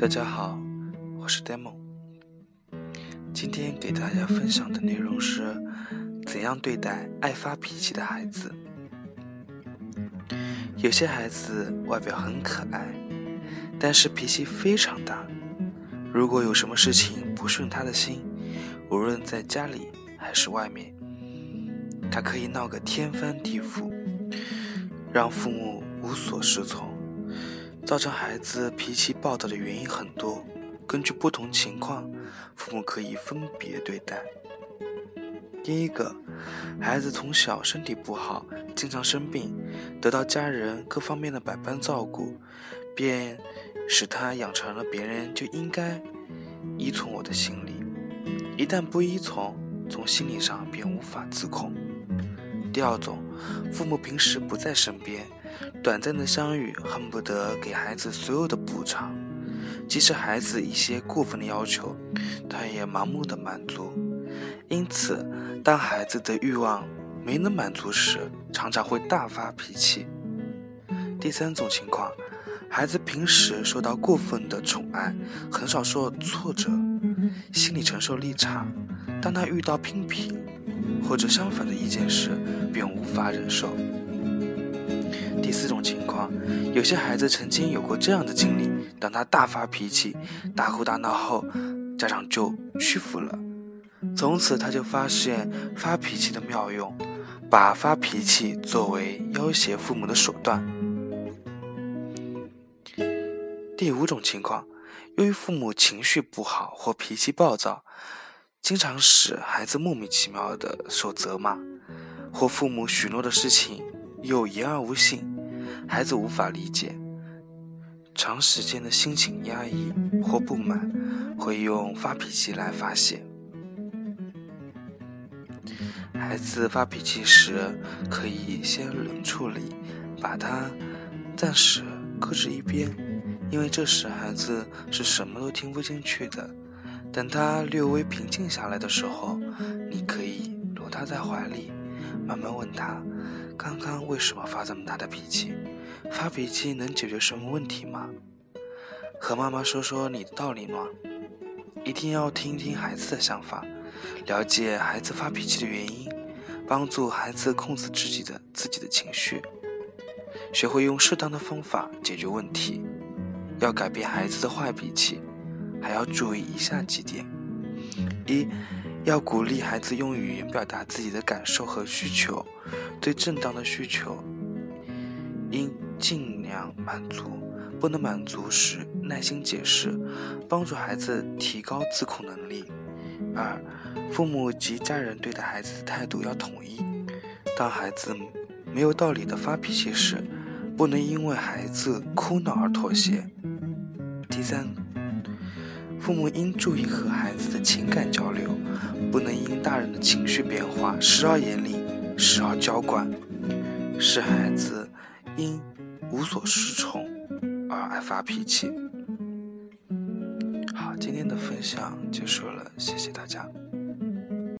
大家好，我是 Demo。今天给大家分享的内容是怎样对待爱发脾气的孩子。有些孩子外表很可爱，但是脾气非常大。如果有什么事情不顺他的心，无论在家里还是外面，他可以闹个天翻地覆，让父母无所适从。造成孩子脾气暴躁的原因很多，根据不同情况，父母可以分别对待。第一个，孩子从小身体不好，经常生病，得到家人各方面的百般照顾，便使他养成了别人就应该依从我的心理。一旦不依从，从心理上便无法自控。第二种，父母平时不在身边。短暂的相遇，恨不得给孩子所有的补偿，即使孩子一些过分的要求，他也盲目的满足。因此，当孩子的欲望没能满足时，常常会大发脾气。第三种情况，孩子平时受到过分的宠爱，很少受挫折，心理承受力差，当他遇到批评或者相反的意见时，便无法忍受。第四种情况，有些孩子曾经有过这样的经历：当他大发脾气、大哭大闹后，家长就屈服了。从此，他就发现发脾气的妙用，把发脾气作为要挟父母的手段。第五种情况，由于父母情绪不好或脾气暴躁，经常使孩子莫名其妙的受责骂，或父母许诺的事情。又言而无信，孩子无法理解，长时间的心情压抑或不满，会用发脾气来发泄。孩子发脾气时，可以先冷处理，把他暂时搁置一边，因为这时孩子是什么都听不进去的。等他略微平静下来的时候，你可以搂他在怀里。慢慢问他，刚刚为什么发这么大的脾气？发脾气能解决什么问题吗？和妈妈说说你的道理吗？一定要听听孩子的想法，了解孩子发脾气的原因，帮助孩子控制自己的自己的情绪，学会用适当的方法解决问题。要改变孩子的坏脾气，还要注意以下几点：一。要鼓励孩子用语言表达自己的感受和需求，对正当的需求应尽量满足，不能满足时耐心解释，帮助孩子提高自控能力。二，父母及家人对待孩子的态度要统一，当孩子没有道理的发脾气时，不能因为孩子哭闹而妥协。第三。父母应注意和孩子的情感交流，不能因大人的情绪变化时而严厉，时而娇惯，使孩子因无所适从而爱发脾气。好，今天的分享结束了，谢谢大家。